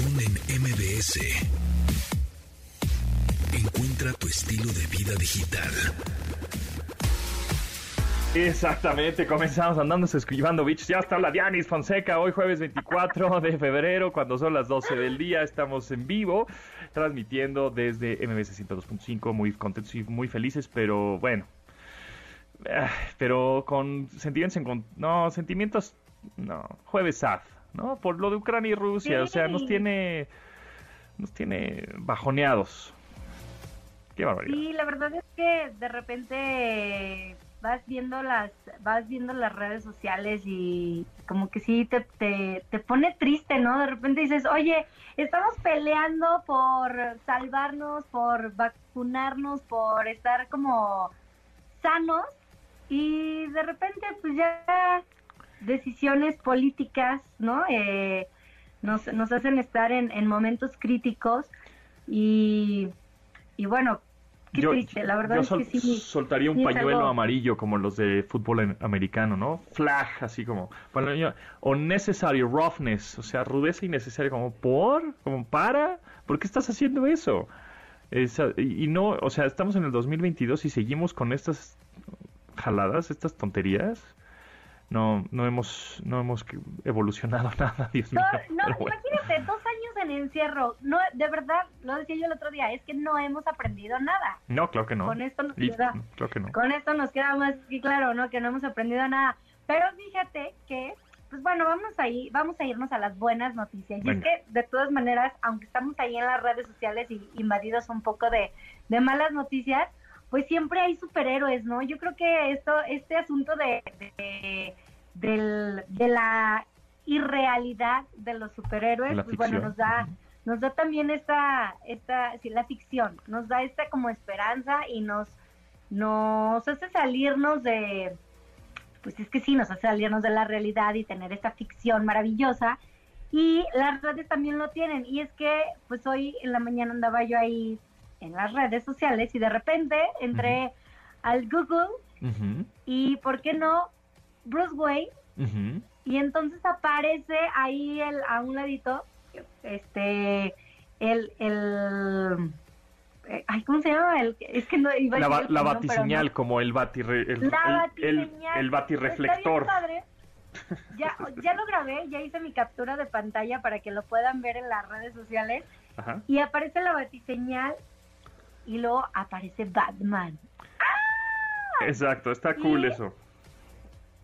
En MBS. Encuentra tu estilo de vida digital. Exactamente, comenzamos andando escribando bichos. Ya está la Dianis Fonseca, hoy jueves 24 de febrero, cuando son las 12 del día, estamos en vivo, transmitiendo desde MBS 102.5, muy contentos y muy felices, pero bueno, eh, pero con sentimientos en... No, sentimientos... No, jueves sad, ¿no? Por lo de Ucrania y Rusia, o sea, nos tiene... Nos tiene bajoneados. Qué barbaridad. Sí, la verdad es que de repente vas viendo las vas viendo las redes sociales y como que sí te, te, te, pone triste, ¿no? De repente dices, oye, estamos peleando por salvarnos, por vacunarnos, por estar como sanos y de repente pues ya decisiones políticas, ¿no? Eh, nos, nos hacen estar en, en momentos críticos y, y bueno, Qué yo, triste, la verdad yo es que sí. soltaría un pañuelo amarillo como los de fútbol americano, ¿no? Flag, así como. O necessary roughness, o sea, rudeza innecesaria, como por, como para. ¿Por qué estás haciendo eso? y no, o sea, estamos en el 2022 y seguimos con estas jaladas, estas tonterías no, no hemos, no hemos evolucionado nada, Dios mío. No, imagínate, dos años en encierro. No, de verdad, lo decía yo el otro día, es que no hemos aprendido nada. No, claro que no. Con esto nos queda, con esto nos queda más que claro, ¿no? Que no hemos aprendido nada. Pero fíjate que, pues bueno, vamos ahí, vamos a irnos a las buenas noticias. Y es que, de todas maneras, aunque estamos ahí en las redes sociales y invadidos un poco de, de malas noticias, pues siempre hay superhéroes, ¿no? Yo creo que esto, este asunto de, de, la irrealidad de los superhéroes, pues bueno, nos da, nos da también esta, esta, sí, la ficción, nos da esta como esperanza y nos, nos hace salirnos de, pues es que sí, nos hace salirnos de la realidad y tener esta ficción maravillosa. Y las redes también lo tienen. Y es que, pues hoy en la mañana andaba yo ahí en las redes sociales y de repente entré al Google y, ¿por qué no? Bruce Wayne. Y entonces aparece ahí el, a un ladito, este, el, el, eh, ay, ¿cómo se llama? El, es que no iba la, la batiseñal, como el, bati, el, el, el, batirreflector. Ya, ya lo grabé, ya hice mi captura de pantalla para que lo puedan ver en las redes sociales. Y aparece la batiseñal y luego aparece Batman. ¡Ah! Exacto, está cool eso.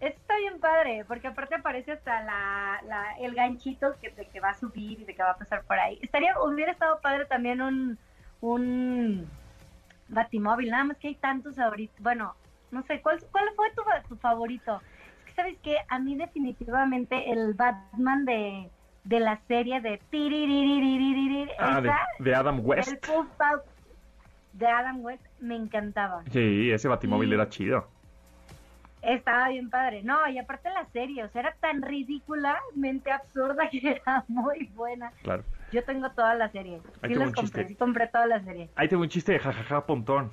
Está bien padre, porque aparte aparece hasta la, el ganchito que, de que va a subir y de que va a pasar por ahí. Estaría, hubiera estado padre también un, un batimóvil, nada más que hay tantos ahorita. Bueno, no sé, ¿cuál, cuál fue tu, tu favorito? Es que, ¿sabes que A mí definitivamente el Batman de, de la serie de... Ah, de, Adam West. El de Adam West me encantaba. Sí, ese batimóvil era chido. Estaba bien padre. No, y aparte la serie, o sea, era tan ridículamente absurda que era muy buena. Claro. Yo tengo toda la serie. sí las compré, sí compré toda la serie. Ahí tengo un chiste de jajaja pontón.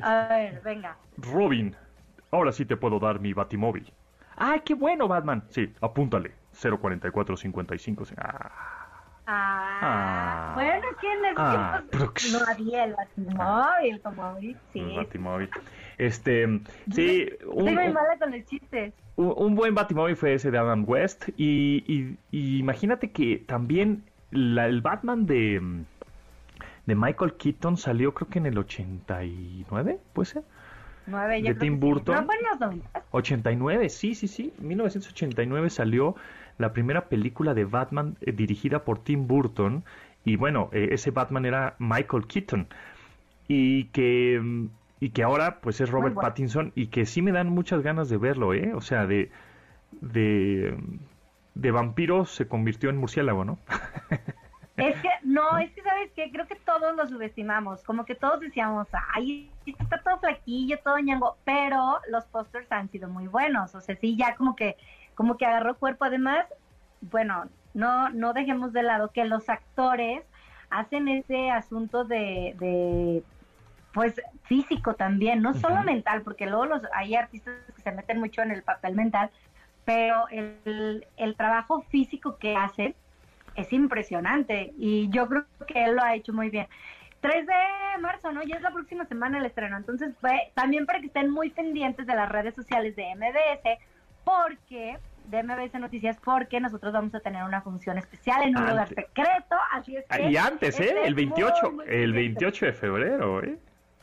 A ver, venga. Robin, ahora sí te puedo dar mi batimóvil. ¡Ay, qué bueno, Batman! Sí, apúntale. 04455. Ah. Ah, ah, bueno, en ese ah, no había el batimóvil como sí. El batimóvil. Este, sí. Un, Estoy mala con los chistes. Un, buen batimóvil fue ese de Adam West. Y, y, imagínate que también la, el Batman de, de Michael Keaton salió creo que en el 89, ¿puede ser? 9, de Tim Burton. No, 89, sí, sí, sí. 1989 salió la primera película de Batman eh, dirigida por Tim Burton. Y bueno, eh, ese Batman era Michael Keaton. Y que, y que ahora pues es Robert Pattinson. Y que sí me dan muchas ganas de verlo, ¿eh? O sea, de, de, de vampiro se convirtió en murciélago, ¿no? Es que, no, es que, ¿sabes qué? Creo que todos lo subestimamos. Como que todos decíamos, ay, está todo flaquillo, todo ñango. Pero los pósters han sido muy buenos. O sea, sí, ya como que como que agarró cuerpo. Además, bueno, no, no dejemos de lado que los actores hacen ese asunto de, de pues físico también, no solo mental, porque luego los, hay artistas que se meten mucho en el papel mental, pero el, el trabajo físico que hacen es impresionante y yo creo que él lo ha hecho muy bien. 3 de marzo, ¿no? Ya es la próxima semana el estreno. Entonces, también para que estén muy pendientes de las redes sociales de MBS, porque de MBS Noticias porque nosotros vamos a tener una función especial en un lugar secreto, así es que... Y antes, ¿eh? El 28, el 28 de febrero, ¿eh?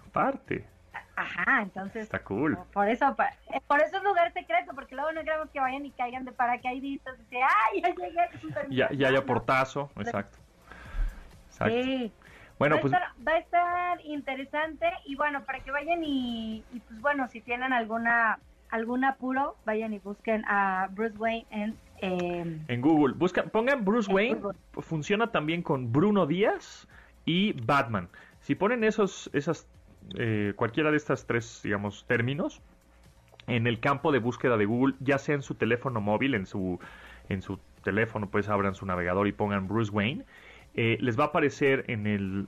Aparte. Ajá, entonces... Está cool. Por eso, por eso es lugar secreto, porque luego no queremos que vayan y caigan de paracaidistas y se, ¡ay, ya llegué! Ya, ya haya portazo, exacto. exacto. Sí. Bueno, va pues... A estar, va a estar interesante y bueno, para que vayan y, y pues bueno, si tienen alguna algún apuro, vayan y busquen a Bruce Wayne en... Eh, en Google. Buscan, pongan Bruce Wayne, funciona también con Bruno Díaz y Batman. Si ponen esos, esas, eh, cualquiera de estas tres, digamos, términos, en el campo de búsqueda de Google, ya sea en su teléfono móvil, en su, en su teléfono, pues abran su navegador y pongan Bruce Wayne, eh, les va a aparecer en el,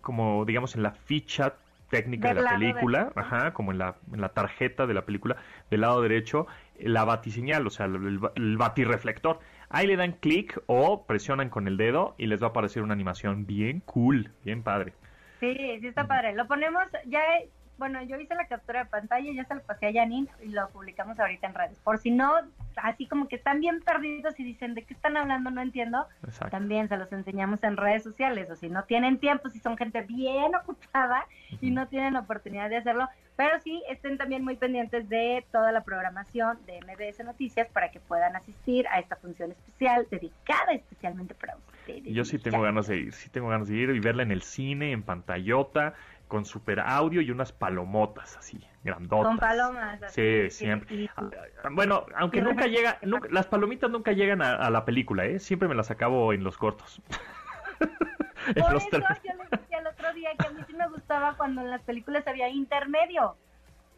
como digamos, en la ficha técnica de la película, ajá, como en la, en la tarjeta de la película, del lado derecho, la batiseñal, o sea, el, el batirreflector. Ahí le dan clic o presionan con el dedo y les va a aparecer una animación bien cool, bien padre. Sí, sí está padre. Lo ponemos, ya bueno, yo hice la captura de pantalla, ya se lo pasé a Janine y lo publicamos ahorita en redes. Por si no, así como que están bien perdidos y dicen de qué están hablando, no entiendo, también se los enseñamos en redes sociales. O si no tienen tiempo, si son gente bien ocupada y no tienen oportunidad de hacerlo, pero sí estén también muy pendientes de toda la programación de MBS Noticias para que puedan asistir a esta función especial dedicada especialmente para ustedes. Yo sí tengo ganas de ir, sí tengo ganas de ir y verla en el cine, en pantallota con super audio y unas palomotas así, grandotas. Con palomas. sí, siempre. Ah, bueno, aunque nunca llega, las palomitas nunca llegan a, la película, ¿eh? Siempre me las acabo en los cortos. Por eso yo les decía el otro día que a mí sí me gustaba cuando en las películas había intermedio,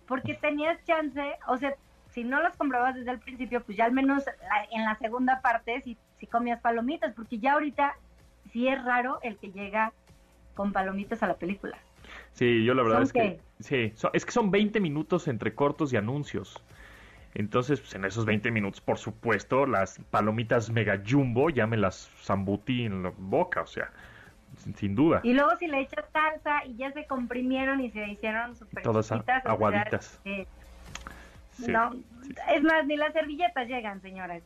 porque tenías chance, o sea, si no las comprabas desde el principio, pues ya al menos en la segunda parte sí, sí comías palomitas, porque ya ahorita sí es raro el que llega con palomitas a la película. Sí, yo la verdad es que sí, es que son 20 minutos entre cortos y anuncios. Entonces, pues en esos 20 minutos, por supuesto, las palomitas mega jumbo ya me las zambutí en la boca, o sea, sin, duda. Y luego si le echas salsa y ya se comprimieron y se hicieron súper Todas aguaditas. Eh, no, es más, ni las servilletas llegan, señoras.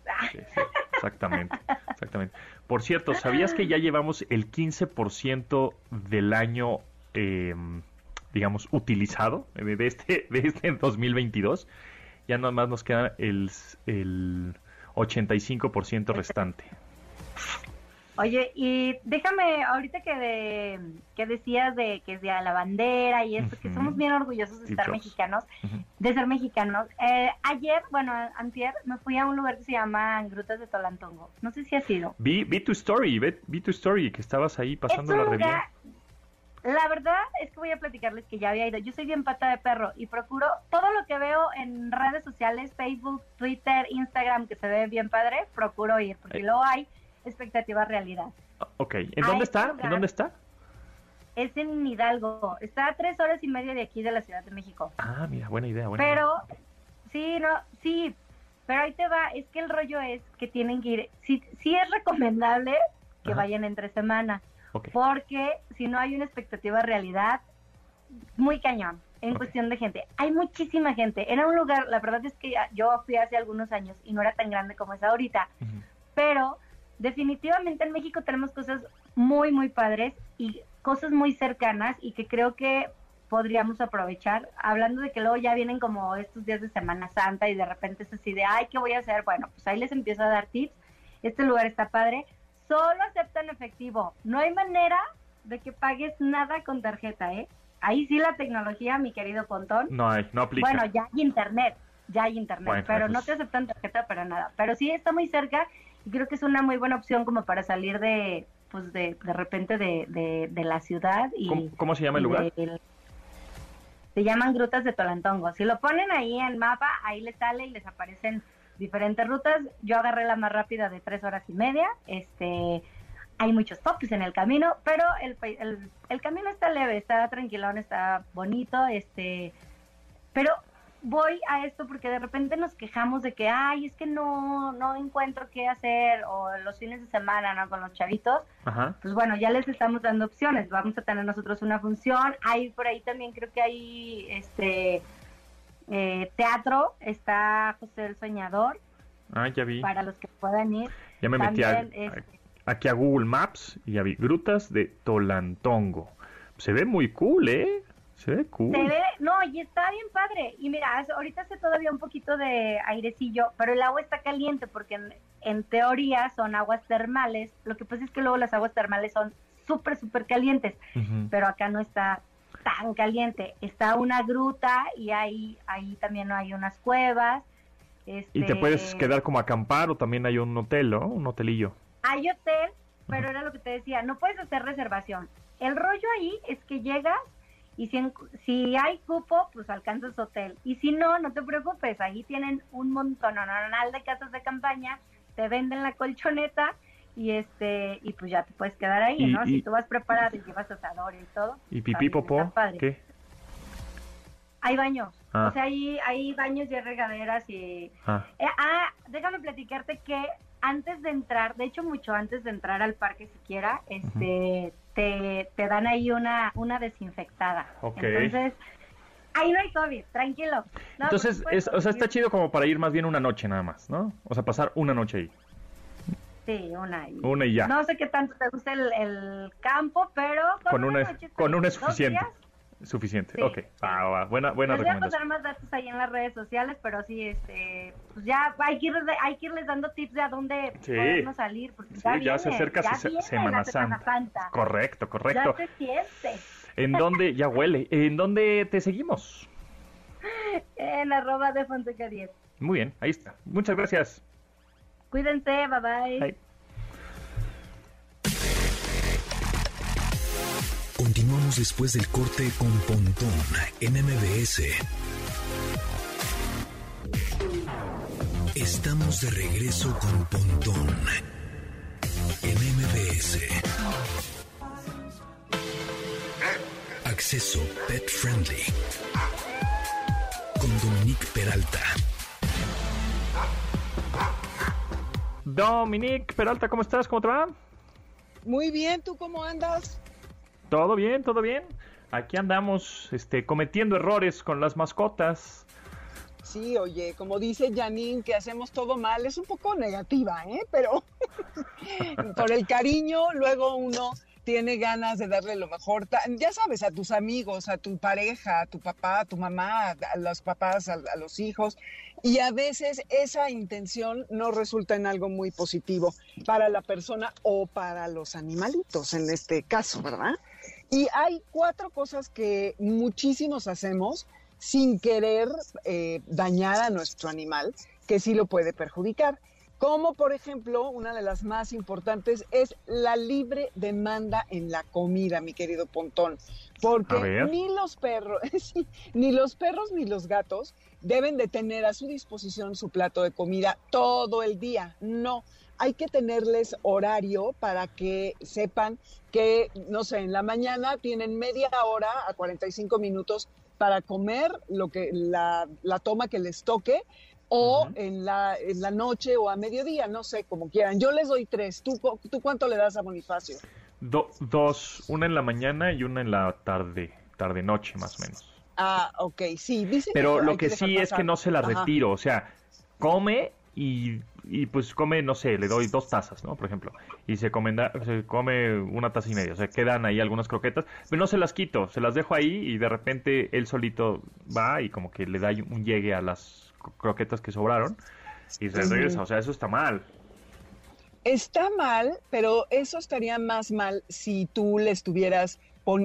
exactamente, exactamente. Por cierto, ¿sabías que ya llevamos el 15% del año eh, digamos, utilizado de este, de este 2022. Ya nada más nos queda el, el 85% restante. Oye, y déjame, ahorita que de, que decías de que es de la bandera y esto, que somos bien orgullosos de estar mexicanos, de ser mexicanos. Eh, ayer, bueno, antier, me fui a un lugar que se llama Grutas de Tolantongo. No sé si ha sido. Vi, vi tu story, vi, tu story, que estabas ahí pasando la review. La verdad es que voy a platicarles que ya había ido. Yo soy bien pata de perro y procuro todo lo que veo en redes sociales, Facebook, Twitter, Instagram, que se ve bien padre, procuro ir, porque luego hay expectativa realidad. Ok, ¿en dónde está? ¿En dónde está? Es en Hidalgo. Está a tres horas y media de aquí de la Ciudad de México. Ah, mira, buena idea. Buena pero, sí, no, sí, pero ahí te va. Es que el rollo es que tienen que ir. Sí, sí es recomendable que vayan entre semana porque si no hay una expectativa realidad, muy cañón en cuestión de gente. Hay muchísima gente. Era un lugar, la verdad es que yo fui hace algunos años y no era tan grande como es ahorita, pero definitivamente en México tenemos cosas muy, muy padres y cosas muy cercanas y que creo que podríamos aprovechar, hablando de que luego ya vienen como estos días de Semana Santa y de repente es así de, ay, ¿qué voy a hacer? Bueno, pues ahí les empiezo a dar tips. Este lugar está padre solo aceptan efectivo. No hay manera de que pagues nada con tarjeta, ¿eh? Ahí sí la tecnología, mi querido Pontón. No hay, no aplica. Bueno, ya hay internet, ya hay internet, pero no te aceptan tarjeta para nada. Pero sí está muy cerca y creo que es una muy buena opción como para salir de, pues de, de repente de, de, la ciudad. y ¿Cómo, se llama el lugar? se llaman Grutas de Tolantongo. Si lo ponen ahí en mapa, ahí les sale y les aparecen diferentes rutas. Yo agarré la más rápida de tres horas y media. Este, hay muchos tops en el camino, pero el, el, el camino está leve, está tranquilón, está bonito, este, pero voy a esto porque de repente nos quejamos de que, ay, es que no, no encuentro qué hacer, o los fines de semana, ¿no? Con los chavitos. Pues bueno, ya les estamos dando opciones. Vamos a tener nosotros una función. Hay por ahí también, creo que hay este eh, teatro. Está José el Soñador. Ah, ya vi. Para los que puedan ir. Ya me metí este aquí a Google Maps y ya vi grutas de Tolantongo. Se ve muy cool, ¿eh? Se ve cool. Se ve, no, y está bien padre. Y mira, ahorita hace todavía un poquito de airecillo, pero el agua está caliente porque en, teoría son aguas termales. Lo que pasa es que luego las aguas termales son súper, súper calientes, pero acá no está tan caliente. Está una gruta y ahí, ahí también hay unas cuevas. Y te puedes este quedar como acampar o también hay un hotel, ¿no? Un hotelillo. Hay hotel, pero era lo que te decía, no puedes hacer reservación. El rollo ahí es que llegas y si, si hay cupo, pues alcanzas hotel. Y si no, no te preocupes, ahí tienen un montón de casas de campaña, te venden la colchoneta y este y pues ya te puedes quedar ahí, ¿no? si tú vas preparado y llevas asador y todo. ¿Y pipí, popó? ¿Qué? Hay baños. Ah. O sea, hay, hay baños y hay regaderas y... Ah. Eh, ah, déjame platicarte que antes de entrar, de hecho mucho antes de entrar al parque siquiera, este te, dan ahí una, una desinfectada. Entonces, ahí no hay COVID, tranquilo. Entonces, o sea, está chido como para ir más bien una noche nada más, ¿no? O sea, pasar una noche ahí. Sí, una y, una y ya. No sé qué tanto te gusta el, campo, pero con, una, con una es suficiente. Suficiente, ok. Buena, buena Les voy a pasar más datos ahí en las redes sociales, pero sí, este, pues ya hay que, irles, hay que irles dando tips de a dónde podemos salir. Porque sí, ya, se acerca Semana, Santa. Correcto, correcto. Ya se siente. ¿En dónde, ya huele, en dónde te seguimos? En arroba de Fonseca 10. Muy bien, ahí está. Muchas gracias. Cuídense, bye bye. bye. Continuamos después del corte con Pontón en MBS. Estamos de regreso con Pontón en MBS. Acceso Pet Friendly con Dominique Peralta. Dominique Peralta, ¿cómo estás? ¿Cómo te va? Muy bien, ¿tú cómo andas? Todo bien, todo bien. Aquí andamos este, cometiendo errores con las mascotas. Sí, oye, como dice Janine, que hacemos todo mal, es un poco negativa, ¿eh? Pero por el cariño, luego uno tiene ganas de darle lo mejor, ya sabes, a tus amigos, a tu pareja, a tu papá, a tu mamá, a los papás, a, a, los hijos. Y a veces esa intención no resulta en algo muy positivo para la persona o para los animalitos, en este caso, ¿verdad? Y hay cuatro cosas que muchísimos hacemos sin querer eh, dañar a nuestro animal, que sí lo puede perjudicar. Como por ejemplo, una de las más importantes es la libre demanda en la comida, mi querido Pontón. Porque ni los perros, ni los perros ni los gatos deben de tener a su disposición su plato de comida todo el día. No, hay que tenerles horario para que sepan que, no sé, en la mañana tienen media hora a 45 minutos para comer lo que la, toma que les toque o en, la, en la noche o a mediodía, no sé, como quieran. Yo les doy tres. ¿Tú, tú cuánto le das a Bonifacio? dos, una en la mañana y una en la tarde, tarde-noche más o menos. Ah, ok, sí. Dice Pero lo que, sí es que no se la retiro, o sea, come y, y, pues come, no sé, le doy dos tazas, ¿no? Por ejemplo, y se come, se come una taza y media, o sea, quedan ahí algunas croquetas, pero no se las quito, se las dejo ahí y de repente él solito va y como que le da un llegue a las croquetas que sobraron y se regresa, o sea, eso está mal. Está mal, pero eso estaría más mal si tú le estuvieras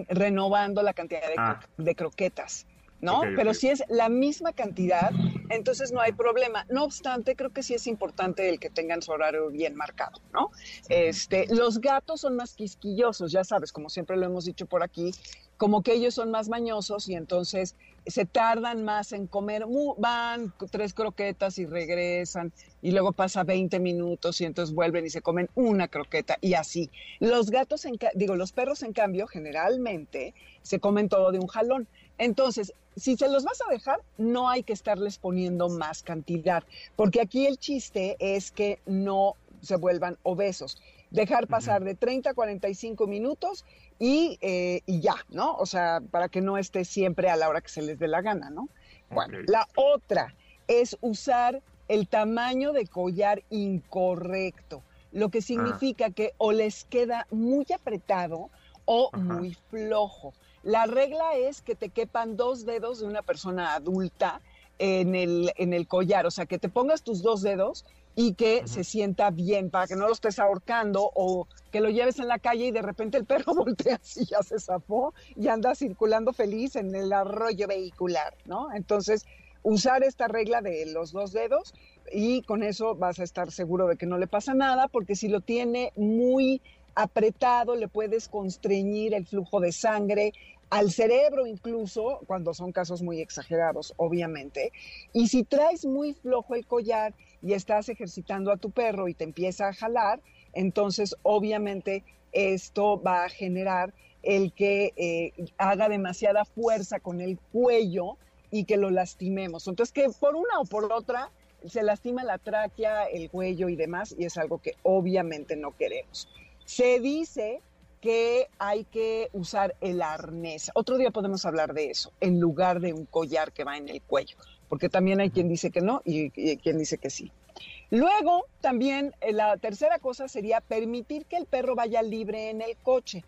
renovando la cantidad de, ah. de croquetas. ¿No? Pero si es la misma cantidad, entonces no hay problema. No obstante, creo que sí es importante el que tengan su horario bien marcado, ¿no? Este, los gatos son más quisquillosos, ya sabes, como siempre lo hemos dicho por aquí, como que ellos son más mañosos y entonces se tardan más en comer, van tres croquetas y regresan y luego pasa 20 minutos y entonces vuelven y se comen una croqueta y así. Los gatos, digo, los perros en cambio generalmente se comen todo de un jalón. Entonces, si se los vas a dejar, no hay que estarles poniendo más cantidad, porque aquí el chiste es que no se vuelvan obesos. Dejar pasar de 30 a 45 minutos y, eh, y, ya, ¿no? O sea, para que no esté siempre a la hora que se les dé la gana, ¿no? Bueno, la otra es usar el tamaño de collar incorrecto, lo que ah. significa que o les queda muy apretado o muy flojo. La regla es que te quepan dos dedos de una persona adulta en el, en el collar, o sea, que te pongas tus dos dedos y que se sienta bien para que no lo estés ahorcando o que lo lleves en la calle y de repente el perro voltea así, ya se zafó y anda circulando feliz en el arroyo vehicular, ¿no? Entonces, usar esta regla de los dos dedos y con eso vas a estar seguro de que no le pasa nada, porque si lo tiene muy apretado, le puedes constreñir el flujo de sangre al cerebro incluso, cuando son casos muy exagerados, obviamente. Y si traes muy flojo el collar y estás ejercitando a tu perro y te empieza a jalar, entonces obviamente esto va a generar el que eh, haga demasiada fuerza con el cuello y que lo lastimemos. Entonces que por una o por otra se lastima la tráquea, el cuello y demás, y es algo que obviamente no queremos. Se dice que hay que usar el arnés. Otro día podemos hablar de eso, en lugar de un collar que va en el cuello, porque también hay quien dice que no y, quien dice que sí. Luego, también eh, la tercera cosa sería permitir que el perro vaya libre en el coche.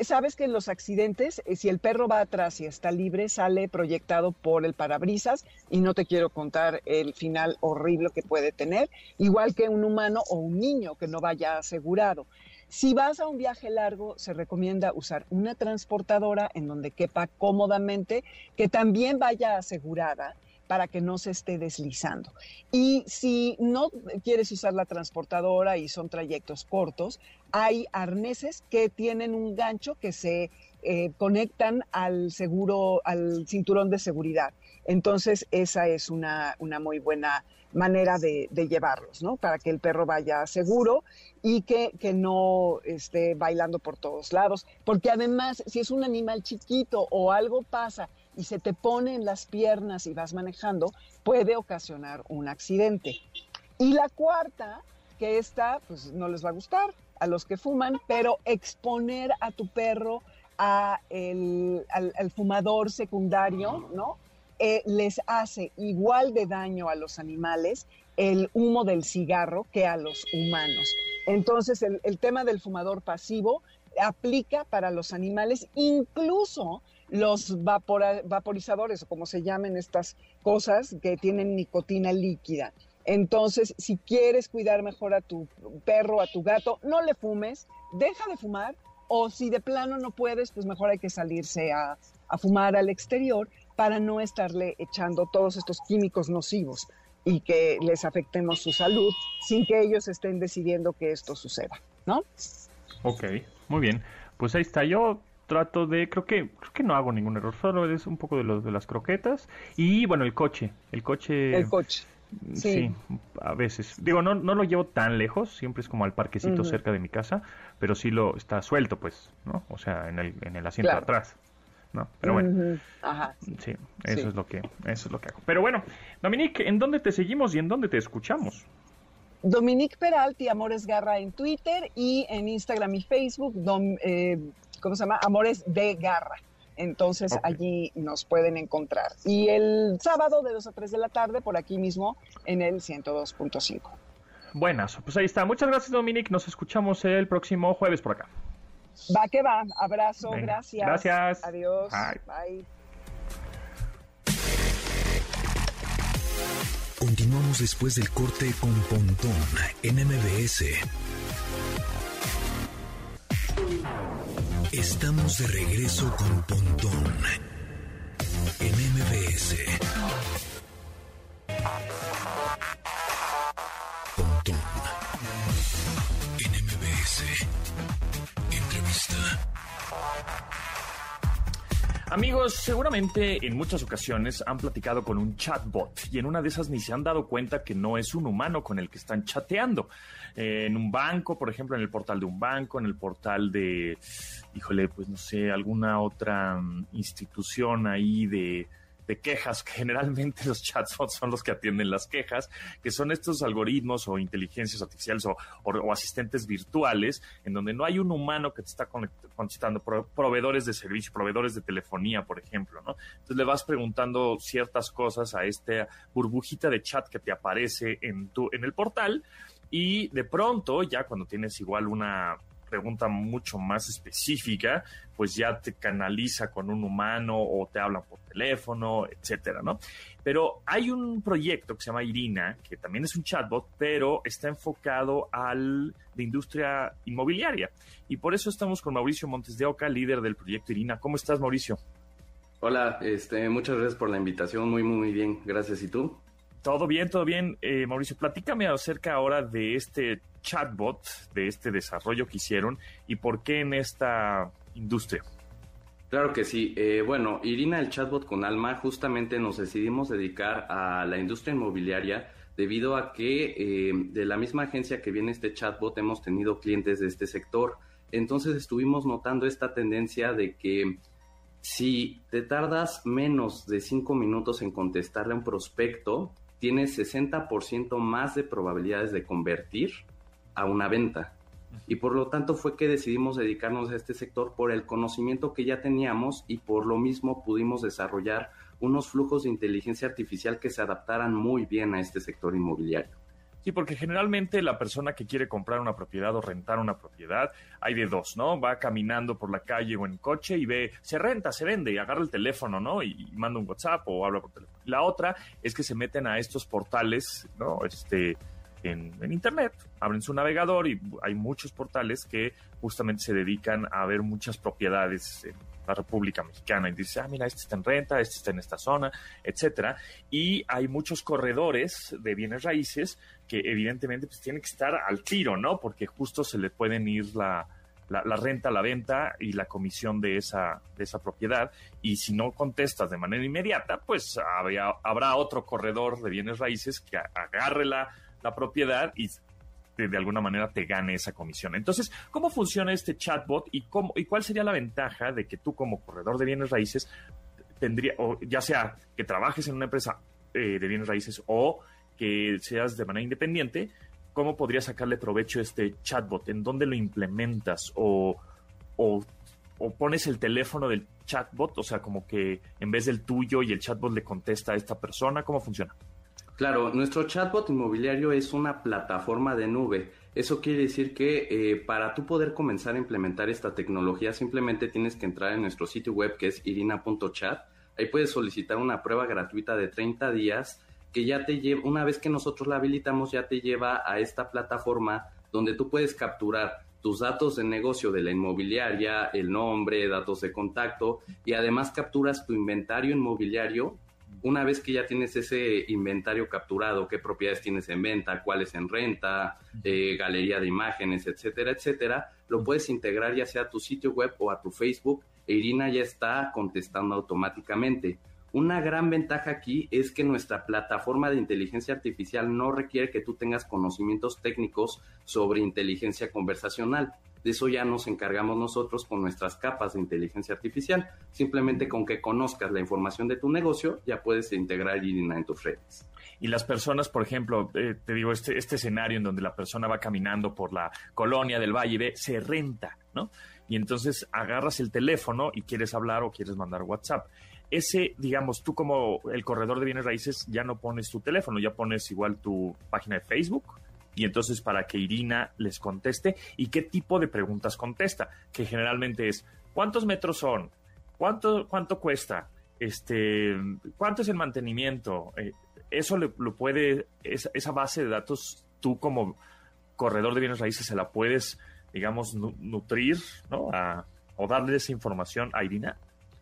Sabes que en los accidentes, eh, si el perro va atrás y está libre, sale proyectado por el parabrisas y no te quiero contar el final horrible que puede tener, igual que un humano o un niño que no vaya asegurado. Si vas a un viaje largo, se recomienda usar una transportadora en donde quepa cómodamente, que también vaya asegurada para que no se esté deslizando. Y si no quieres usar la transportadora y son trayectos cortos, hay arneses que tienen un gancho que se eh, conectan al seguro, al cinturón de seguridad. Entonces, esa es una, una muy buena manera de, llevarlos, ¿no? Para que el perro vaya seguro y que, que, no esté bailando por todos lados. Porque además, si es un animal chiquito o algo pasa y se te pone en las piernas y vas manejando, puede ocasionar un accidente. Y la cuarta, que esta, pues no les va a gustar a los que fuman, pero exponer a tu perro a al fumador secundario, ¿no? Eh, les hace igual de daño a los animales el humo del cigarro que a los humanos. Entonces, el, tema del fumador pasivo aplica para los animales, incluso los vaporizadores, o como se llamen estas cosas que tienen nicotina líquida. Entonces, si quieres cuidar mejor a tu perro, a tu gato, no le fumes, deja de fumar, o si de plano no puedes, pues mejor hay que salirse a fumar al exterior, para no estarle echando todos estos químicos nocivos y que les afectemos su salud sin que ellos estén decidiendo que esto suceda, ¿no? Ok, muy bien. Pues ahí está. Yo trato de, creo que, creo que no hago ningún error, solo es un poco de los de las croquetas y bueno el coche, el coche. El coche. Sí. a veces. Digo, no, no lo llevo tan lejos, siempre es como al parquecito cerca de mi casa, pero sí lo está suelto, pues, ¿no? O sea, en el, en el asiento de atrás. ¿No? Pero bueno. Sí, eso es lo que eso es lo que hago. Pero bueno, Dominique, ¿en dónde te seguimos y en dónde te escuchamos? Dominique Peralti, Amores Garra en Twitter y en Instagram y Facebook, eh, ¿cómo se llama? Amores de Garra. Entonces allí nos pueden encontrar. Y el sábado de 2 a 3 de la tarde, por aquí mismo, en el 102.5. Buenas, pues ahí está. Muchas gracias, Dominique. Nos escuchamos el próximo jueves por acá. Va que va. Abrazo, gracias. Gracias. Adiós. Bye. Continuamos después del corte con Pontón en MBS. Estamos de regreso con Pontón en MBS. Amigos, seguramente en muchas ocasiones han platicado con un chatbot y en una de esas ni se han dado cuenta que no es un humano con el que están chateando. Eh, en un banco, por ejemplo, en el portal de un banco, en el portal de, híjole, pues no sé, alguna otra mm, institución ahí de de quejas, que generalmente los chatbots son los que atienden las quejas, que son estos algoritmos o inteligencias artificiales o, asistentes virtuales, en donde no hay un humano que te está contestando, proveedores de servicio, proveedores de telefonía, por ejemplo, ¿no? Entonces le vas preguntando ciertas cosas a esta burbujita de chat que te aparece en, tu, en el portal y de pronto, ya cuando tienes igual una pregunta mucho más específica, pues ya te canaliza con un humano o te hablan por teléfono, etcétera, ¿no? Pero hay un proyecto que se llama Irina, que también es un chatbot, pero está enfocado al de industria inmobiliaria. Y por eso estamos con Mauricio Montes de Oca, líder del proyecto Irina. ¿Cómo estás, Mauricio? Hola, este, muchas gracias por la invitación, muy, muy bien, gracias. ¿Y tú? Todo bien, todo bien. Eh, Mauricio, platícame acerca ahora de este chatbot, de este desarrollo que hicieron y por qué en esta industria. Claro que sí. Eh, bueno, Irina, el chatbot con Alma, justamente nos decidimos dedicar a la industria inmobiliaria debido a que eh, de la misma agencia que viene este chatbot hemos tenido clientes de este sector. Entonces estuvimos notando esta tendencia de que si te tardas menos de cinco minutos en contestarle a un prospecto, tienes 60% más de probabilidades de convertir a una venta. Y por lo tanto fue que decidimos dedicarnos a este sector por el conocimiento que ya teníamos y por lo mismo pudimos desarrollar unos flujos de inteligencia artificial que se adaptaran muy bien a este sector inmobiliario. Sí, porque generalmente la persona que quiere comprar una propiedad o rentar una propiedad, hay de dos, ¿no? Va caminando por la calle o en coche y ve, se renta, se vende y agarra el teléfono, ¿no? Y, manda un WhatsApp o habla por teléfono. La otra es que se meten a estos portales, ¿no? Este, en, Internet, abren su navegador y hay muchos portales que justamente se dedican a ver muchas propiedades en la República Mexicana y dice, ah, mira, este está en renta, este está en esta zona, etcétera. Y hay muchos corredores de bienes raíces que evidentemente pues tienen que estar al tiro, ¿no? Porque justo se le pueden ir la, la, renta, la venta y la comisión de esa, de esa propiedad. Y si no contestas de manera inmediata, pues habrá otro corredor de bienes raíces que agarre la, la propiedad y de, alguna manera te gane esa comisión. Entonces, ¿cómo funciona este chatbot y, cómo, y cuál sería la ventaja de que tú como corredor de bienes raíces tendría, o ya sea que trabajes en una empresa eh, de bienes raíces o que seas de manera independiente, ¿cómo podrías sacarle provecho a este chatbot? ¿En dónde lo implementas? O, o, o, pones el teléfono del chatbot, o sea, como que en vez del tuyo y el chatbot le contesta a esta persona, ¿cómo funciona? Claro, nuestro chatbot inmobiliario es una plataforma de nube. Eso quiere decir que eh, para tú poder comenzar a implementar esta tecnología simplemente tienes que entrar en nuestro sitio web que es irina.chat. Ahí puedes solicitar una prueba gratuita de 30 días que ya te lleva, una vez que nosotros la habilitamos, ya te lleva a esta plataforma donde tú puedes capturar tus datos de negocio de la inmobiliaria, el nombre, datos de contacto y además capturas tu inventario inmobiliario una vez que ya tienes ese inventario capturado, qué propiedades tienes en venta, cuáles en renta, eh, galería de imágenes, etcétera, etcétera, lo puedes integrar ya sea a tu sitio web o a tu Facebook e Irina ya está contestando automáticamente. Una gran ventaja aquí es que nuestra plataforma de inteligencia artificial no requiere que tú tengas conocimientos técnicos sobre inteligencia conversacional. De eso ya nos encargamos nosotros con nuestras capas de inteligencia artificial. Simplemente con que conozcas la información de tu negocio, ya puedes integrar Irina en tus redes. Y las personas, por ejemplo, eh, te digo, este, este escenario en donde la persona va caminando por la colonia del Valle se renta, ¿no? Y entonces agarras el teléfono y quieres hablar o quieres mandar WhatsApp ese, digamos, tú como el corredor de bienes raíces ya no pones tu teléfono, ya pones igual tu página de Facebook, y entonces para que Irina les conteste y qué tipo de preguntas contesta, que generalmente es ¿cuántos metros son? ¿Cuánto, cuánto cuesta? Este, ¿Cuánto es el mantenimiento? Eh, eso lo puede, esa, base de datos, tú como corredor de bienes raíces se la puedes, digamos, nutrir, ¿no? o darle esa información a Irina.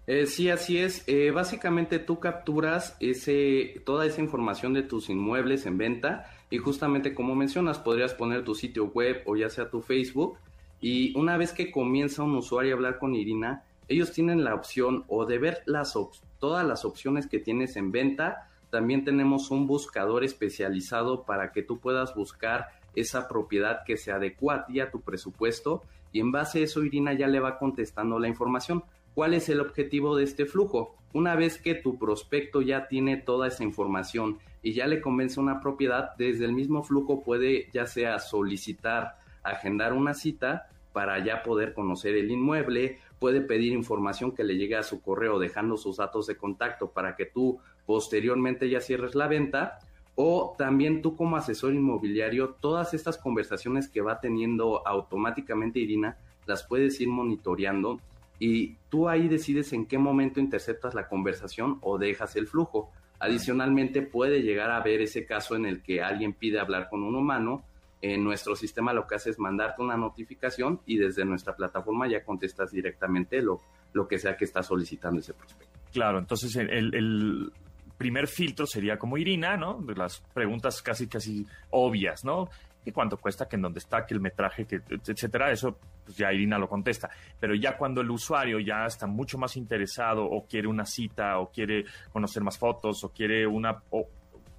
Eh, sí, así es. Eh, básicamente tú capturas ese, toda esa información de tus inmuebles en venta y justamente como mencionas, podrías poner tu sitio web o ya sea tu Facebook y una vez que comienza un usuario a hablar con Irina, ellos tienen la opción o de ver las todas las opciones que tienes en venta. También tenemos un buscador especializado para que tú puedas buscar esa propiedad que se adecua a ti a tu presupuesto y en base a eso Irina ya le va contestando la información. ¿Cuál es el objetivo de este flujo? Una vez que tu prospecto ya tiene toda esa información y ya le convence una propiedad, desde el mismo flujo puede ya sea solicitar, agendar una cita para ya poder conocer el inmueble, puede pedir información que le llegue a su correo dejando sus datos de contacto para que tú posteriormente ya cierres la venta o también tú como asesor inmobiliario, todas estas conversaciones que va teniendo automáticamente Irina, las puedes ir monitoreando y tú ahí decides en qué momento interceptas la conversación o dejas el flujo. Adicionalmente puede llegar a haber ese caso en el que alguien pide hablar con un humano en nuestro sistema lo que hace es mandarte una notificación y desde nuestra plataforma ya contestas directamente lo, lo que sea que está solicitando ese prospecto. Claro, entonces el, primer filtro sería como Irina, ¿no? De las preguntas casi, casi obvias, ¿no? ¿Y cuánto cuesta? ¿Que en dónde está? ¿Que el metraje? Que, etcétera. Eso, pues ya Irina lo contesta. Pero ya cuando el usuario ya está mucho más interesado o quiere una cita o quiere conocer más fotos o quiere una...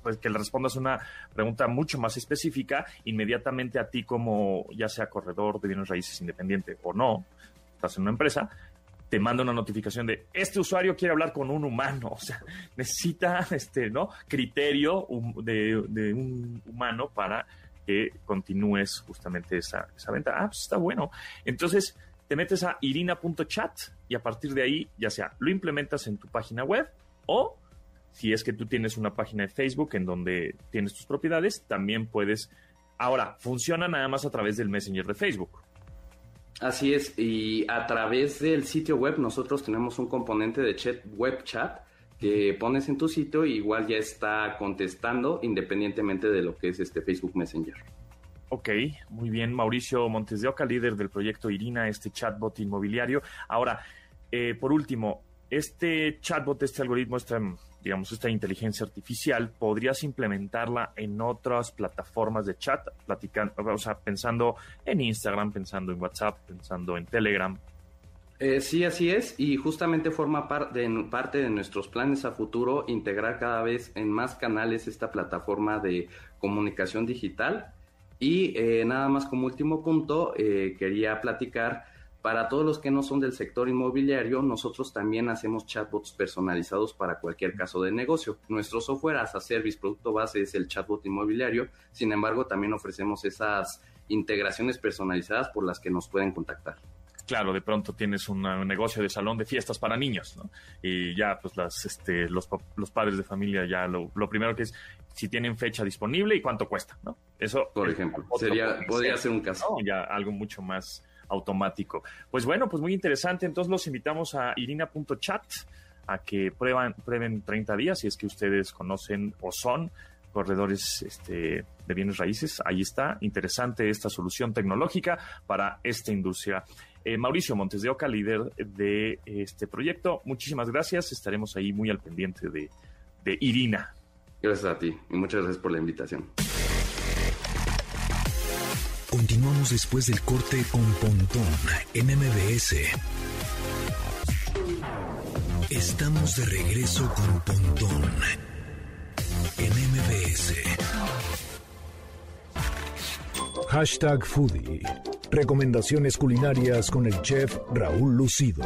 Pues, que le respondas una pregunta mucho más específica, inmediatamente a ti como ya sea corredor de bienes raíces independiente o no, estás en una empresa, te manda una notificación de este usuario quiere hablar con un humano, o sea, necesita este, ¿no? criterio de, un humano para que continúes justamente esa, esa venta. Ah, pues está bueno. Entonces, te metes a irina.chat y a partir de ahí, ya sea lo implementas en tu página web o si es que tú tienes una página de Facebook en donde tienes tus propiedades, también puedes... Ahora, funciona nada más a través del Messenger de Facebook. Así es, y a través del sitio web nosotros tenemos un componente de chat, web chat que pones en tu sitio y igual ya está contestando independientemente de lo que es este Facebook Messenger. Ok, muy bien. Mauricio Montes de Oca, líder del proyecto Irina, este chatbot inmobiliario. Ahora, eh, por último, este chatbot, este algoritmo, este digamos, esta inteligencia artificial, podrías implementarla en otras plataformas de chat, platicando, o sea, pensando en Instagram, pensando en WhatsApp, pensando en Telegram. Eh, sí, así es, y justamente forma parte de nuestros planes a futuro integrar cada vez en más canales esta plataforma de comunicación digital. Y eh, nada más como último punto, eh, quería platicar para todos los que no son del sector inmobiliario, nosotros también hacemos chatbots personalizados para cualquier caso de negocio. Nuestro software as a service, producto base, es el chatbot inmobiliario. Sin embargo, también ofrecemos esas integraciones personalizadas por las que nos pueden contactar claro, de pronto tienes un negocio de salón de fiestas para niños, ¿no? Y ya, pues las, este, los, los padres de familia ya lo, primero que es si tienen fecha disponible y cuánto cuesta, ¿no? Eso, por ejemplo, sería, podría ser un caso. Ya algo mucho más automático. Pues bueno, pues muy interesante. Entonces los invitamos a irina.chat a que prueban, prueben 30 días si es que ustedes conocen o son corredores este, de bienes raíces. Ahí está, interesante esta solución tecnológica para esta industria. Eh, Mauricio Montes de Oca, líder de este proyecto, muchísimas gracias. Estaremos ahí muy al pendiente de, de Irina. Gracias a ti y muchas gracias por la invitación. Continuamos después del corte con Pontón en MBS. Estamos de regreso con Pontón en MBS. Hashtag Foodie. Recomendaciones culinarias con el chef Raúl Lucido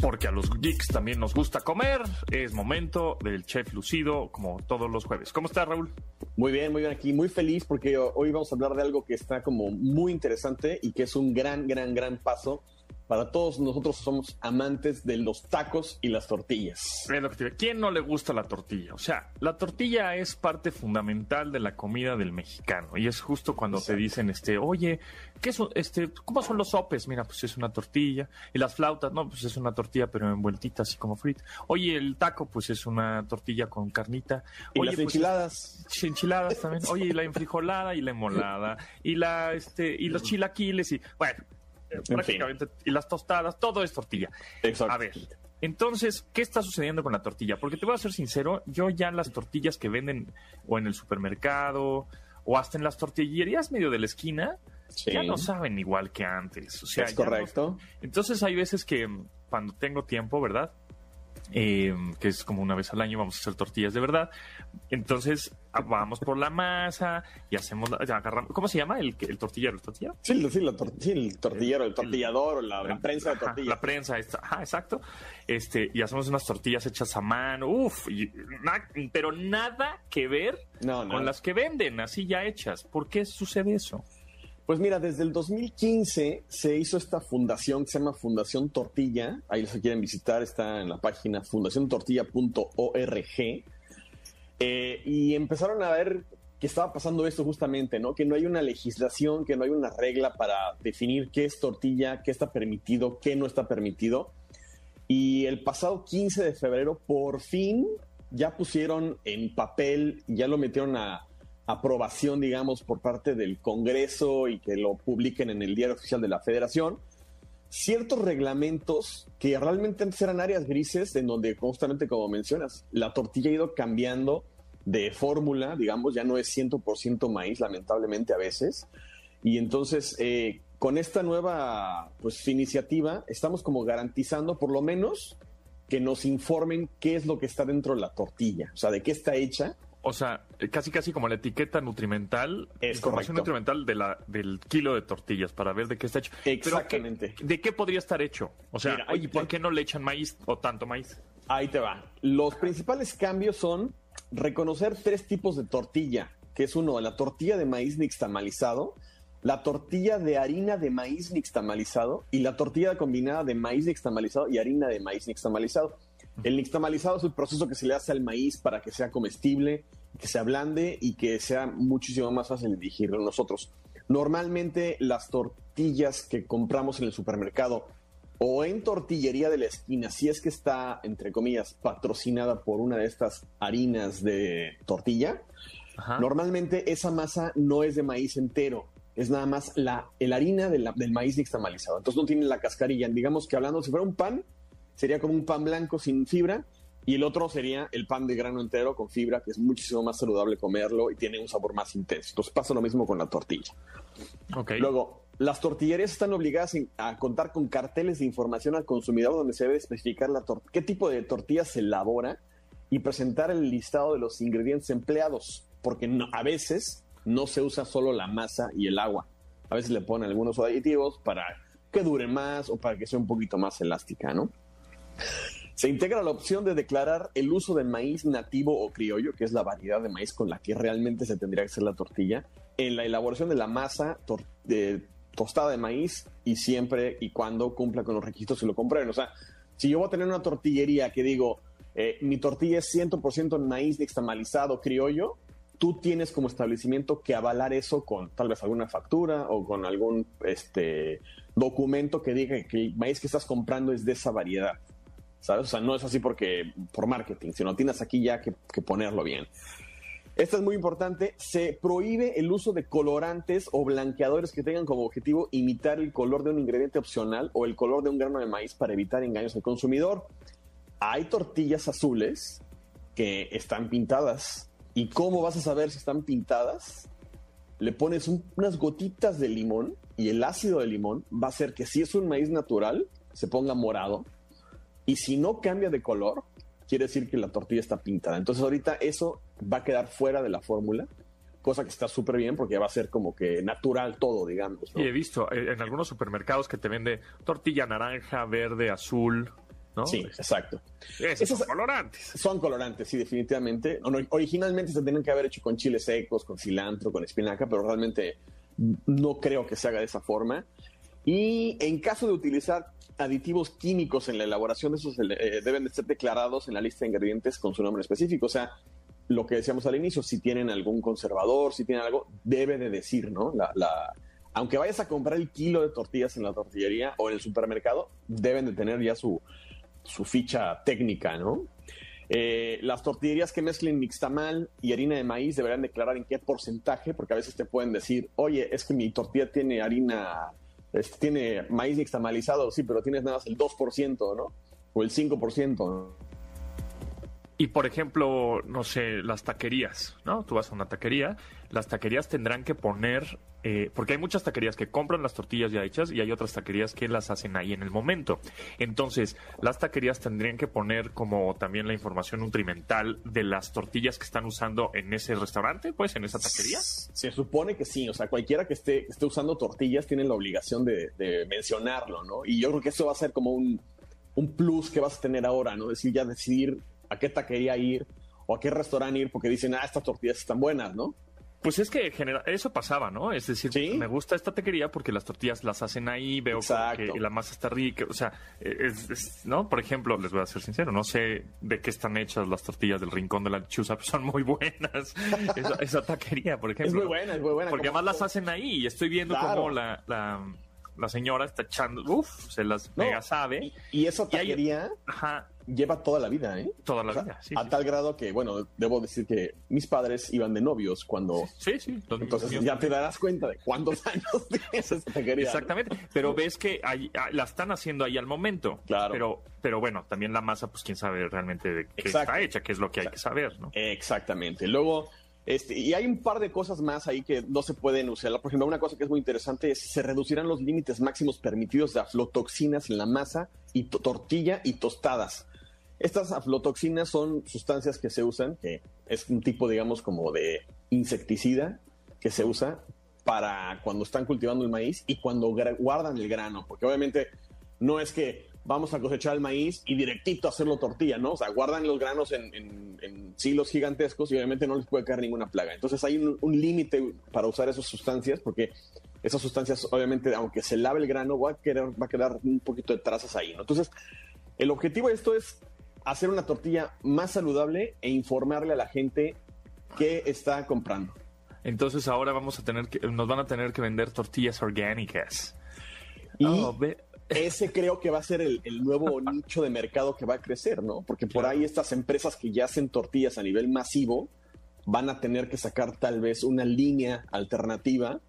porque a los geeks también nos gusta comer. Es momento del chef lucido, como todos los jueves. ¿Cómo está, Raúl? Muy bien, muy bien aquí, muy feliz porque hoy vamos a hablar de algo que está como muy interesante y que es un gran, gran, gran paso para todos nosotros somos amantes de los tacos y las tortillas. ¿Quién no le gusta la tortilla? O sea, la tortilla es parte fundamental de la comida del mexicano y es justo cuando te dicen, este, oye, ¿qué son, este, cómo son los sopes? Mira, pues es una tortilla y las flautas, no, pues es una tortilla pero envueltita así como frita. Oye, el taco, pues es una tortilla con carnita. Y las pues, enchiladas. enchiladas también. Oye, y la enfrijolada y la emolada y la, este, y los chilaquiles y bueno prácticamente, y las tostadas, todo es tortilla. Exacto. A ver, entonces, ¿qué está sucediendo con la tortilla? Porque te voy a ser sincero, yo ya las tortillas que venden o en el supermercado o hasta en las tortillerías medio de la esquina, ya no saben igual que antes. O sea, es correcto. Entonces hay veces que cuando tengo tiempo, ¿verdad? Eh, que es como una vez al año vamos a hacer tortillas de verdad. Entonces vamos por la masa y hacemos, agarramos, ¿cómo se llama? ¿El, el tortillero? ¿El tortillero? Sí, el tortillero, el tortillador, la, prensa de tortillas. La prensa, ajá, exacto. Este, y hacemos unas tortillas hechas a mano, uff, pero nada que ver con las que venden, así ya hechas. ¿Por qué sucede eso? Pues mira, desde el 2015 se hizo esta fundación que se llama Fundación Tortilla. Ahí si quieren visitar, está en la página fundaciontortilla.org. Eh, y empezaron a ver que estaba pasando esto justamente, ¿no? Que no hay una legislación, que no hay una regla para definir qué es tortilla, qué está permitido, qué no está permitido. Y el pasado 15 de febrero, por fin, ya pusieron en papel, ya lo metieron a, aprobación, digamos, por parte del Congreso y que lo publiquen en el diario oficial de la Federación, ciertos reglamentos que realmente antes eran áreas grises, en donde justamente como mencionas, la tortilla ha ido cambiando de fórmula, digamos, ya no es 100% maíz, lamentablemente a veces. Y entonces, eh, con esta nueva pues, iniciativa, estamos como garantizando por lo menos que nos informen qué es lo que está dentro de la tortilla, o sea, de qué está hecha o sea, casi casi como la etiqueta nutrimental, es información nutrimental de la, del kilo de tortillas para ver de qué está hecho. Exactamente. ¿De qué podría estar hecho? O sea, oye, ¿por qué no le echan maíz o tanto maíz? Ahí te va. Los principales cambios son reconocer tres tipos de tortilla, que es uno, la tortilla de maíz nixtamalizado, la tortilla de harina de maíz nixtamalizado y la tortilla combinada de maíz nixtamalizado y harina de maíz nixtamalizado. El nixtamalizado es el proceso que se le hace al maíz para que sea comestible, que se ablande y que sea muchísimo más fácil de nosotros. Normalmente las tortillas que compramos en el supermercado o en tortillería de la esquina, si es que está, entre comillas, patrocinada por una de estas harinas de tortilla, normalmente esa masa no es de maíz entero, es nada más la el harina del maíz nixtamalizado. Entonces no tiene la cascarilla. Digamos que hablando, si fuera un pan, sería como un pan blanco sin fibra y el otro sería el pan de grano entero con fibra, que es muchísimo más saludable comerlo y tiene un sabor más intenso. Entonces pasa lo mismo con la tortilla. Okay. Luego, las tortillerías están obligadas a contar con carteles de información al consumidor donde se debe especificar la qué tipo de tortilla se elabora y presentar el listado de los ingredientes empleados, porque a veces no se usa solo la masa y el agua. A veces le ponen algunos aditivos para que dure más o para que sea un poquito más elástica, ¿no? Se integra la opción de declarar el uso de maíz nativo o criollo, que es la variedad de maíz con la que realmente se tendría que hacer la tortilla, en la elaboración de la masa de tostada de maíz y siempre y cuando cumpla con los requisitos y lo compren. O sea, si yo voy a tener una tortillería que digo, eh, mi tortilla es 100% en maíz nixtamalizado criollo, tú tienes como establecimiento que avalar eso con tal vez alguna factura o con algún este, documento que diga que el maíz que estás comprando es de esa variedad. ¿sabes? O sea, no es así porque por marketing, sino tienes aquí ya que, ponerlo bien. Esto es muy importante. Se prohíbe el uso de colorantes o blanqueadores que tengan como objetivo imitar el color de un ingrediente opcional o el color de un grano de maíz para evitar engaños al consumidor. Hay tortillas azules que están pintadas. ¿Y cómo vas a saber si están pintadas? Le pones unas gotitas de limón y el ácido de limón va a hacer que si es un maíz natural se ponga morado y si no cambia de color, quiere decir que la tortilla está pintada. Entonces ahorita eso va a quedar fuera de la fórmula, cosa que está súper bien porque va a ser como que natural todo, digamos. Y he visto eh, en algunos supermercados que te vende tortilla naranja, verde, azul. ¿no? Sí, exacto. Esos son colorantes. Son colorantes, sí, definitivamente. Originalmente se tienen que haber hecho con chiles secos, con cilantro, con espinaca, pero realmente no creo que se haga de esa forma. Y en caso de utilizar aditivos químicos en la elaboración de esos eh, deben de ser declarados en la lista de ingredientes con su nombre específico. O sea, lo que decíamos al inicio, si tienen algún conservador, si tienen algo, debe de decir, ¿no? La, aunque vayas a comprar el kilo de tortillas en la tortillería o en el supermercado, deben de tener ya su, su ficha técnica, ¿no? Eh, las tortillerías que mezclen mixtamal y harina de maíz deberán declarar en qué porcentaje, porque a veces te pueden decir, oye, es que mi tortilla tiene harina este, tiene maíz nixtamalizado, sí, pero tienes nada más el 2%, ¿no? O el 5%, Y por ejemplo, no sé, las taquerías, ¿no? Tú vas a una taquería, las taquerías tendrán que poner eh, porque hay muchas taquerías que compran las tortillas ya hechas y hay otras taquerías que las hacen ahí en el momento. Entonces, las taquerías tendrían que poner como también la información nutrimental de las tortillas que están usando en ese restaurante, pues, en esa taquería. Se supone que sí, o sea, cualquiera que esté, esté usando tortillas tiene la obligación de, mencionarlo, ¿no? Y yo creo que eso va a ser como un, un plus que vas a tener ahora, ¿no? Decir, ya decidir a qué taquería ir o a qué restaurante ir porque dicen, ah, estas tortillas están buenas, ¿no? Pues es que genera, eso pasaba, ¿no? Es decir, me gusta esta taquería porque las tortillas las hacen ahí, veo que la masa está rica, o sea, es, ¿no? Por ejemplo, les voy a ser sincero, no sé de qué están hechas las tortillas del Rincón de la Chuza, pero son muy buenas. esa, taquería, por ejemplo. Es muy buena, es muy buena. Porque además las hacen ahí y estoy viendo cómo la, la, señora está echando, uff, se las mega sabe. Y, esa taquería... ajá, lleva toda la vida, ¿eh? Toda la vida, sí. A tal grado que, bueno, debo decir que mis padres iban de novios cuando... Sí, sí. Entonces ya te darás cuenta de cuántos años tienes esa taquería. Exactamente, pero ves que ah, la están haciendo ahí al momento. Claro. Pero, pero bueno, también la masa, pues quién sabe realmente de qué está hecha, qué es lo que hay que saber, ¿no? Exactamente. Luego... Este, y hay un par de cosas más ahí que no se pueden usar. Por ejemplo, una cosa que es muy interesante es se reducirán los límites máximos permitidos de aflotoxinas en la masa y tortilla y tostadas. Estas aflotoxinas son sustancias que se usan, que es un tipo, digamos, como de insecticida que se usa para cuando están cultivando el maíz y cuando guardan el grano, porque obviamente no es que vamos a cosechar el maíz y directito hacerlo tortilla, ¿no? O sea, guardan los granos en, silos gigantescos y obviamente no les puede caer ninguna plaga. Entonces hay un, límite para usar esas sustancias porque esas sustancias, obviamente, aunque se lave el grano, va a, va a quedar un poquito de trazas ahí, ¿no? Entonces, el objetivo de esto es hacer una tortilla más saludable e informarle a la gente qué está comprando. Entonces ahora vamos a tener que, nos van a tener que vender tortillas orgánicas. Y oh, ese creo que va a ser el, nuevo nicho de mercado que va a crecer, ¿no? Porque por ahí estas empresas que ya hacen tortillas a nivel masivo van a tener que sacar tal vez una línea alternativa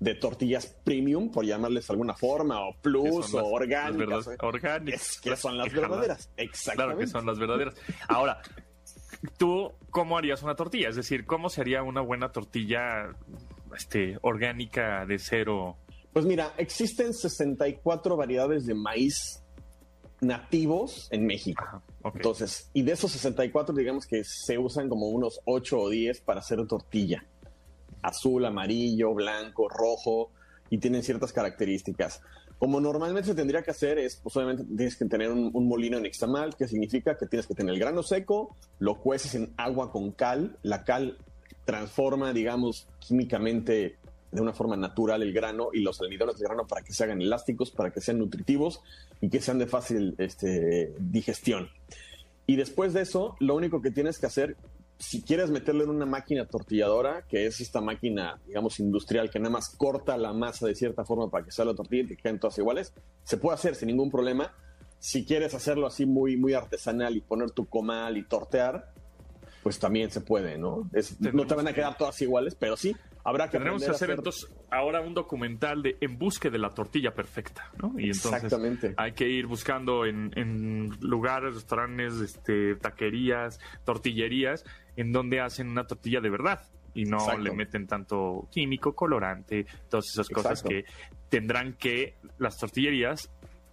de tortillas premium, por llamarles de alguna forma, o plus, o orgánicas. orgánicas. que son las verdaderas. Exactamente. Claro que son las verdaderas. Ahora, ¿tú cómo harías una tortilla? Es decir, ¿cómo sería una buena tortilla este, orgánica de cero? Pues mira, existen 64 variedades de maíz nativos en México. Entonces, y de esos 64, digamos que se usan como unos 8 o 10 para hacer tortilla azul, amarillo, blanco, rojo y tienen ciertas características. Como normalmente se tendría que hacer es, pues obviamente tienes que tener un, molino en extamal, que significa que tienes que tener el grano seco, lo cueces en agua con cal, la cal transforma, digamos, químicamente de una forma natural el grano y los almidones de grano para que se hagan elásticos, para que sean nutritivos y que sean de fácil este, digestión. Y después de eso, lo único que tienes que hacer si quieres meterlo en una máquina tortilladora, que es esta máquina, digamos, industrial, que nada más corta la masa de cierta forma para que sea la tortilla y que queden todas iguales, se puede hacer sin ningún problema. Si quieres hacerlo así muy, muy artesanal y poner tu comal y tortear, pues también se puede, ¿no? no te van a quedar todas iguales, pero sí, habrá que Tendremos que hacer, entonces ahora un documental de En busca de la tortilla perfecta, ¿no? Y entonces Exactamente. hay que ir buscando en, en lugares, restaurantes, este, taquerías, tortillerías, en donde hacen una tortilla de verdad y no le meten tanto químico, colorante, todas esas cosas que tendrán que las tortillerías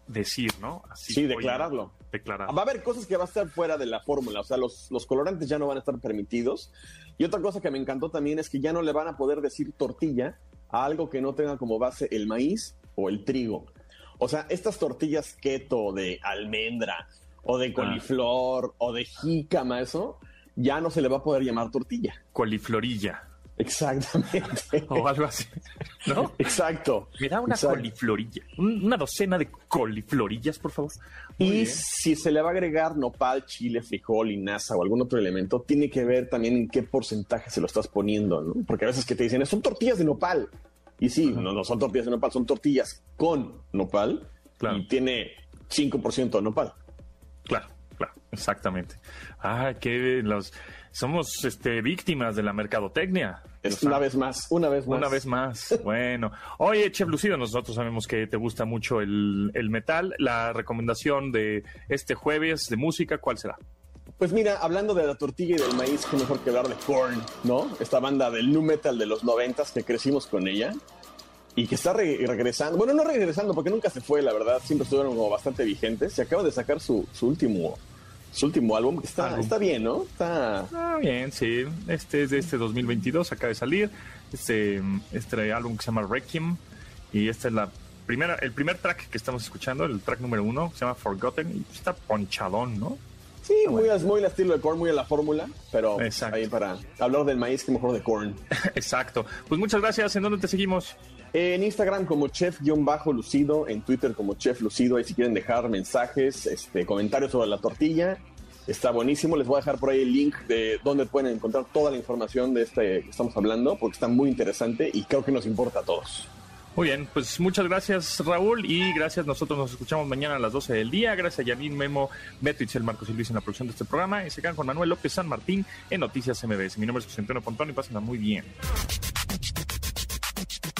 decir, ¿no? Así, sí, declararlo. Declarar. Va a haber cosas que va a estar fuera de la fórmula, o sea, los, los colorantes ya no van a estar permitidos. Y otra cosa que me encantó también es que ya no le van a poder decir tortilla a algo que no tenga como base el maíz o el trigo. O sea, estas tortillas keto de almendra o de ah. coliflor o de jícama, eso, ya no se le va a poder llamar tortilla. Coliflorilla. Exactamente. o algo así. ¿No? Exacto. Me da una coliflorilla. Una docena de coliflorillas, por favor. y si se le va a agregar nopal, chile, frijol, linaza o algún otro elemento, tiene que ver también en qué porcentaje se lo estás poniendo, ¿no? Porque a veces que te dicen, son tortillas de nopal. Y sí, no, no son tortillas de nopal, son tortillas con nopal. Y tiene 5% de nopal. Claro, claro, exactamente. Ah, que los somos este, víctimas de la mercadotecnia. Es una vez más, una vez más. Una vez más. bueno. Oye, Chef Lucido, nosotros sabemos que te gusta mucho el, el metal. La recomendación de este jueves de música, ¿cuál será? Pues mira, hablando de la tortilla y del maíz, qué mejor que hablar de Korn, ¿no? Esta banda del nu metal de los noventas que crecimos con ella. y que está regresando. Bueno, no regresando porque nunca se fue, la verdad. Siempre estuvieron como bastante vigentes. Se acaba de sacar su, su último su último álbum. Está, está bien, ¿no? Está ah, bien, sí. Este es de este 2022, acaba de salir. Este, este álbum que se llama Requiem. Y esta es la primera, el primer track que estamos escuchando, el track número uno, se llama Forgotten. Y está ponchadón, ¿no? Sí, muy, muy al estilo de Korn, muy a la fórmula, pero ahí para hablar del maíz que mejor de Korn. Exacto. Pues muchas gracias. ¿En dónde te seguimos? En Instagram como chef-lucido, en Twitter como chef lucido, ahí si quieren dejar mensajes, este, comentarios sobre la tortilla, está buenísimo. Les voy a dejar por ahí el link de donde pueden encontrar toda la información de este que estamos hablando, porque está muy interesante y creo que nos importa a todos. Muy bien, pues muchas gracias Raúl y gracias. Nosotros nos escuchamos mañana a las 12 del día. Gracias a Yanin, Memo, Beto, Itzel, Marcos y Luis en la producción de este programa. Y se quedan con Manuel López San Martín en Noticias MBS. Mi nombre es José Antonio Pontón y pásenla muy bien.